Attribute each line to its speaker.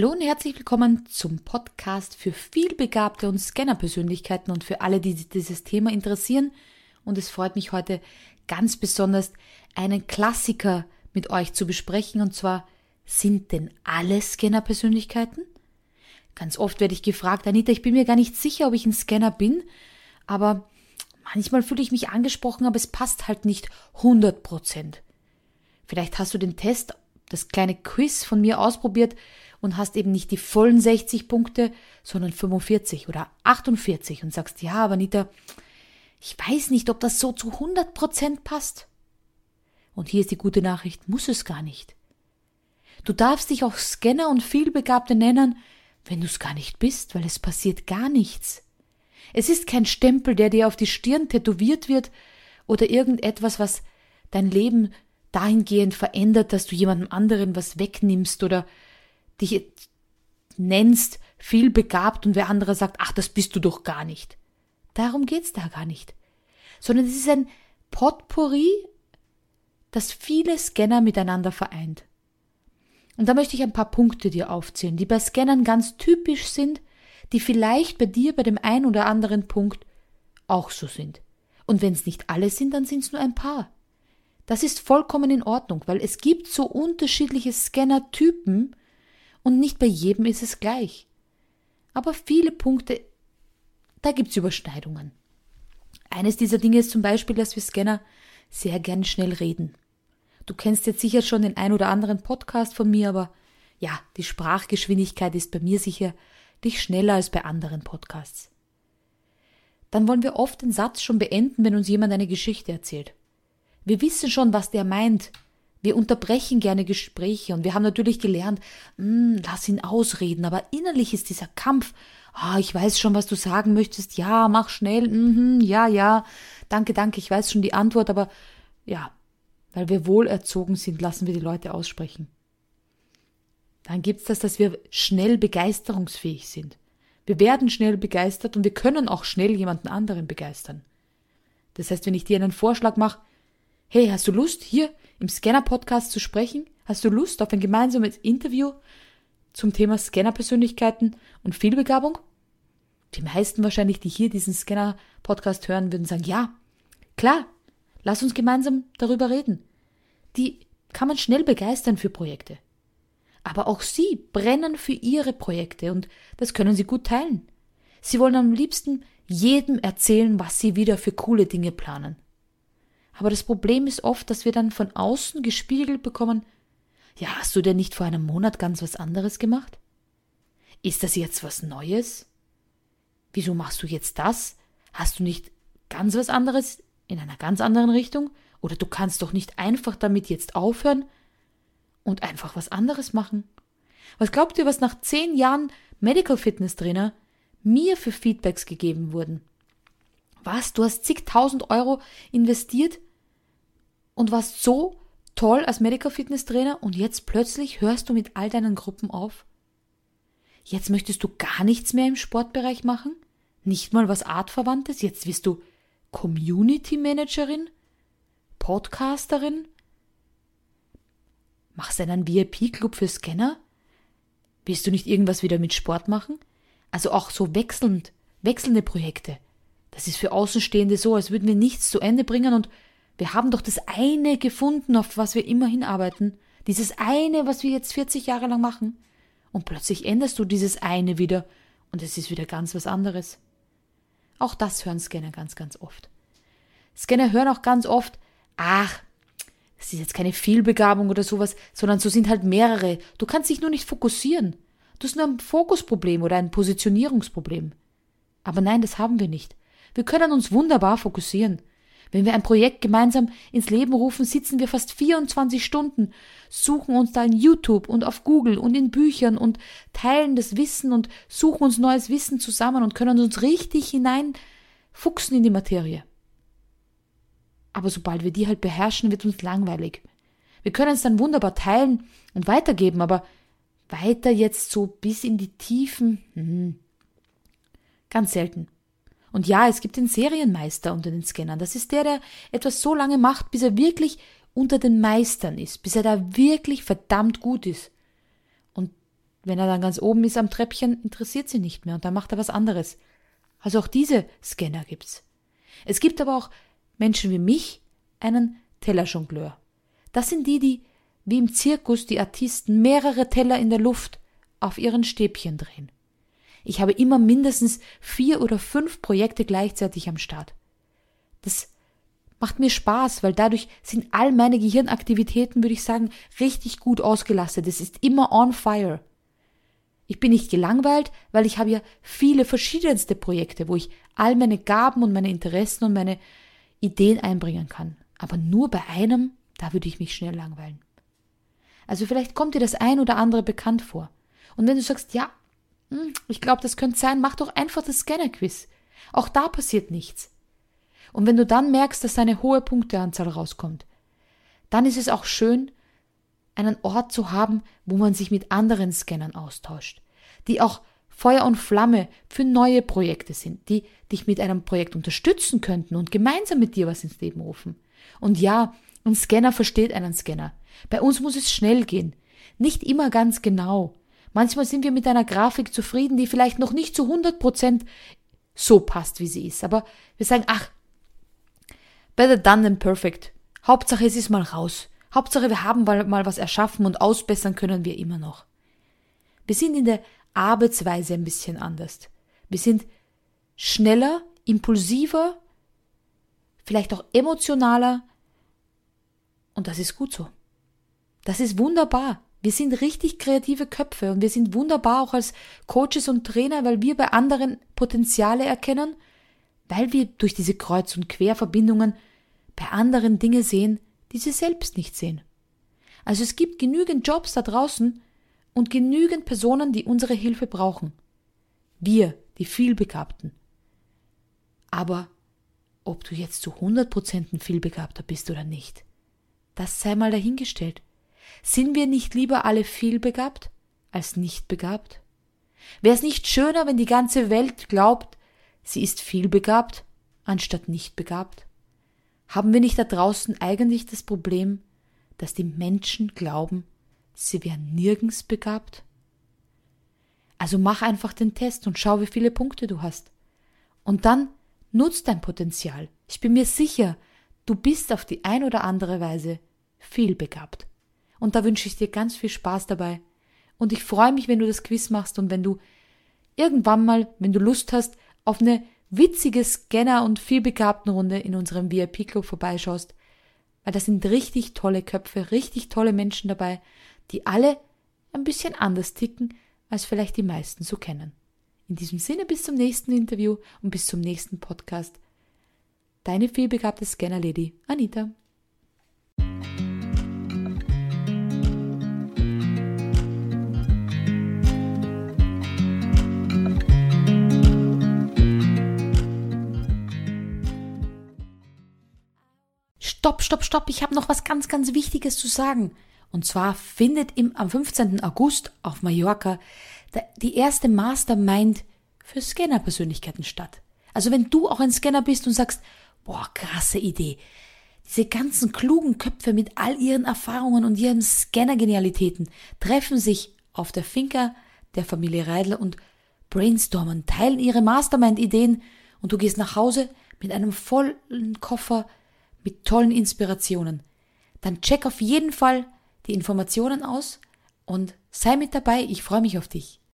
Speaker 1: Hallo und herzlich willkommen zum Podcast für vielbegabte und Scanner-Persönlichkeiten und für alle, die dieses Thema interessieren. Und es freut mich heute ganz besonders, einen Klassiker mit euch zu besprechen. Und zwar, sind denn alle Scanner-Persönlichkeiten? Ganz oft werde ich gefragt, Anita, ich bin mir gar nicht sicher, ob ich ein Scanner bin, aber manchmal fühle ich mich angesprochen, aber es passt halt nicht 100 Prozent. Vielleicht hast du den Test, das kleine Quiz von mir ausprobiert und hast eben nicht die vollen 60 Punkte, sondern 45 oder 48 und sagst, ja, aber Anita, ich weiß nicht, ob das so zu 100 Prozent passt. Und hier ist die gute Nachricht, muss es gar nicht. Du darfst dich auch Scanner und Vielbegabte nennen, wenn du es gar nicht bist, weil es passiert gar nichts. Es ist kein Stempel, der dir auf die Stirn tätowiert wird oder irgendetwas, was dein Leben dahingehend verändert, dass du jemandem anderen was wegnimmst oder dich nennst, viel begabt und wer andere sagt, ach, das bist du doch gar nicht. Darum geht's da gar nicht. Sondern es ist ein Potpourri, das viele Scanner miteinander vereint. Und da möchte ich ein paar Punkte dir aufzählen, die bei Scannern ganz typisch sind, die vielleicht bei dir bei dem einen oder anderen Punkt auch so sind. Und wenn es nicht alle sind, dann sind es nur ein paar. Das ist vollkommen in Ordnung, weil es gibt so unterschiedliche Scanner-Typen und nicht bei jedem ist es gleich. Aber viele Punkte, da gibt's Überschneidungen. Eines dieser Dinge ist zum Beispiel, dass wir Scanner sehr gern schnell reden. Du kennst jetzt sicher schon den ein oder anderen Podcast von mir, aber ja, die Sprachgeschwindigkeit ist bei mir sicher nicht schneller als bei anderen Podcasts. Dann wollen wir oft den Satz schon beenden, wenn uns jemand eine Geschichte erzählt. Wir wissen schon, was der meint, wir unterbrechen gerne Gespräche und wir haben natürlich gelernt, hm, lass ihn ausreden, aber innerlich ist dieser Kampf, ah, ich weiß schon, was du sagen möchtest, ja, mach schnell, mhm, ja, ja, danke, danke, ich weiß schon die Antwort, aber ja, weil wir wohlerzogen sind, lassen wir die Leute aussprechen. Dann gibt's das, dass wir schnell begeisterungsfähig sind. Wir werden schnell begeistert und wir können auch schnell jemanden anderen begeistern. Das heißt, wenn ich dir einen Vorschlag mache, hey, hast du Lust, hier im Scanner-Podcast zu sprechen? Hast du Lust auf ein gemeinsames Interview zum Thema Scanner-Persönlichkeiten und Fehlbegabung? Die meisten wahrscheinlich, die hier diesen Scanner-Podcast hören, würden sagen, ja, klar, lass uns gemeinsam darüber reden. Die kann man schnell begeistern für Projekte. Aber auch sie brennen für ihre Projekte und das können sie gut teilen. Sie wollen am liebsten jedem erzählen, was sie wieder für coole Dinge planen. Aber das Problem ist oft, dass wir dann von außen gespiegelt bekommen, ja, hast du denn nicht vor einem Monat ganz was anderes gemacht? Ist das jetzt was Neues? Wieso machst du jetzt das? Hast du nicht ganz was anderes in einer ganz anderen Richtung? Oder du kannst doch nicht einfach damit jetzt aufhören und einfach was anderes machen? Was glaubt ihr, was nach zehn Jahren Medical Fitness Trainer mir für Feedbacks gegeben wurden? Was? Du hast zigtausend Euro investiert und warst so toll als Medical Fitness Trainer und jetzt plötzlich hörst du mit all deinen Gruppen auf? Jetzt möchtest du gar nichts mehr im Sportbereich machen? Nicht mal was Artverwandtes? Jetzt bist du Community Managerin? Podcasterin? Machst du einen VIP-Club für Scanner? Willst du nicht irgendwas wieder mit Sport machen? Also auch so wechselnd, wechselnde Projekte. Das ist für Außenstehende so, als würden wir nichts zu Ende bringen und wir haben doch das eine gefunden, auf was wir immer hinarbeiten. Dieses eine, was wir jetzt 40 Jahre lang machen. Und plötzlich änderst du dieses eine wieder und es ist wieder ganz was anderes. Auch das hören Scanner ganz, ganz oft. Scanner hören auch ganz oft, ach, das ist jetzt keine Fehlbegabung oder sowas, sondern so sind halt mehrere. Du kannst dich nur nicht fokussieren. Du hast nur ein Fokusproblem oder ein Positionierungsproblem. Aber nein, das haben wir nicht. Wir können uns wunderbar fokussieren. Wenn wir ein Projekt gemeinsam ins Leben rufen, sitzen wir fast 24 Stunden, suchen uns da in YouTube und auf Google und in Büchern und teilen das Wissen und suchen uns neues Wissen zusammen und können uns richtig hineinfuchsen in die Materie. Aber sobald wir die halt beherrschen, wird uns langweilig. Wir können es dann wunderbar teilen und weitergeben, aber weiter jetzt so bis in die Tiefen, hm, ganz selten. Und ja, es gibt den Serienmeister unter den Scannern. Das ist der, der etwas so lange macht, bis er wirklich unter den Meistern ist, bis er da wirklich verdammt gut ist. Und wenn er dann ganz oben ist am Treppchen, interessiert sie nicht mehr und dann macht er was anderes. Also auch diese Scanner gibt's. Es gibt aber auch Menschen wie mich, einen Tellerjongleur. Das sind die, die wie im Zirkus die Artisten mehrere Teller in der Luft auf ihren Stäbchen drehen. Ich habe immer mindestens vier oder fünf Projekte gleichzeitig am Start. Das macht mir Spaß, weil dadurch sind all meine Gehirnaktivitäten, würde ich sagen, richtig gut ausgelastet. Es ist immer on fire. Ich bin nicht gelangweilt, weil ich habe ja viele verschiedenste Projekte, wo ich all meine Gaben und meine Interessen und meine Ideen einbringen kann. Aber nur bei einem, da würde ich mich schnell langweilen. Also vielleicht kommt dir das ein oder andere bekannt vor. Und wenn du sagst, ja, ich glaube, das könnte sein, mach doch einfach das Scanner-Quiz. Auch da passiert nichts. Und wenn du dann merkst, dass eine hohe Punkteanzahl rauskommt, dann ist es auch schön, einen Ort zu haben, wo man sich mit anderen Scannern austauscht, die auch Feuer und Flamme für neue Projekte sind, die dich mit einem Projekt unterstützen könnten und gemeinsam mit dir was ins Leben rufen. Und ja, ein Scanner versteht einen Scanner. Bei uns muss es schnell gehen. Nicht immer ganz genau. Manchmal sind wir mit einer Grafik zufrieden, die vielleicht noch nicht zu 100 Prozent so passt, wie sie ist. Aber wir sagen, ach, better done than perfect. Hauptsache, es ist mal raus. Hauptsache, wir haben mal was erschaffen und ausbessern können wir immer noch. Wir sind in der Arbeitsweise ein bisschen anders. Wir sind schneller, impulsiver, vielleicht auch emotionaler. Und das ist gut so. Das ist wunderbar. Wir sind richtig kreative Köpfe und wir sind wunderbar auch als Coaches und Trainer, weil wir bei anderen Potenziale erkennen, weil wir durch diese Kreuz- und Querverbindungen bei anderen Dinge sehen, die sie selbst nicht sehen. Also es gibt genügend Jobs da draußen und genügend Personen, die unsere Hilfe brauchen. Wir, die vielbegabten. Aber ob du jetzt zu 100% ein vielbegabter bist oder nicht, das sei mal dahingestellt. Sind wir nicht lieber alle vielbegabt als nicht begabt? Wäre es nicht schöner, wenn die ganze Welt glaubt, sie ist vielbegabt anstatt nicht begabt? Haben wir nicht da draußen eigentlich das Problem, dass die Menschen glauben, sie wären nirgends begabt? Also mach einfach den Test und schau, wie viele Punkte du hast. Und dann nutz dein Potenzial. Ich bin mir sicher, du bist auf die ein oder andere Weise viel begabt. Und da wünsche ich dir ganz viel Spaß dabei. Und ich freue mich, wenn du das Quiz machst und wenn du irgendwann mal, wenn du Lust hast, auf eine witzige Scanner- und vielbegabten Runde in unserem VIP-Club vorbeischaust, weil da sind richtig tolle Köpfe, richtig tolle Menschen dabei, die alle ein bisschen anders ticken, als vielleicht die meisten so kennen. In diesem Sinne bis zum nächsten Interview und bis zum nächsten Podcast. Deine vielbegabte Scanner-Lady, Anita. Stopp, stopp, stopp, ich habe noch was ganz, ganz Wichtiges zu sagen. Und zwar findet im, am 15. August auf Mallorca die erste Mastermind für Scanner-Persönlichkeiten statt. Also wenn du auch ein Scanner bist und sagst, boah, krasse Idee. Diese ganzen klugen Köpfe mit all ihren Erfahrungen und ihren Scanner-Genialitäten treffen sich auf der Finca der Familie Reidler und brainstormen, teilen ihre Mastermind-Ideen und du gehst nach Hause mit einem vollen Koffer mit tollen Inspirationen, dann check auf jeden Fall die Informationen aus und sei mit dabei. Ich freue mich auf dich.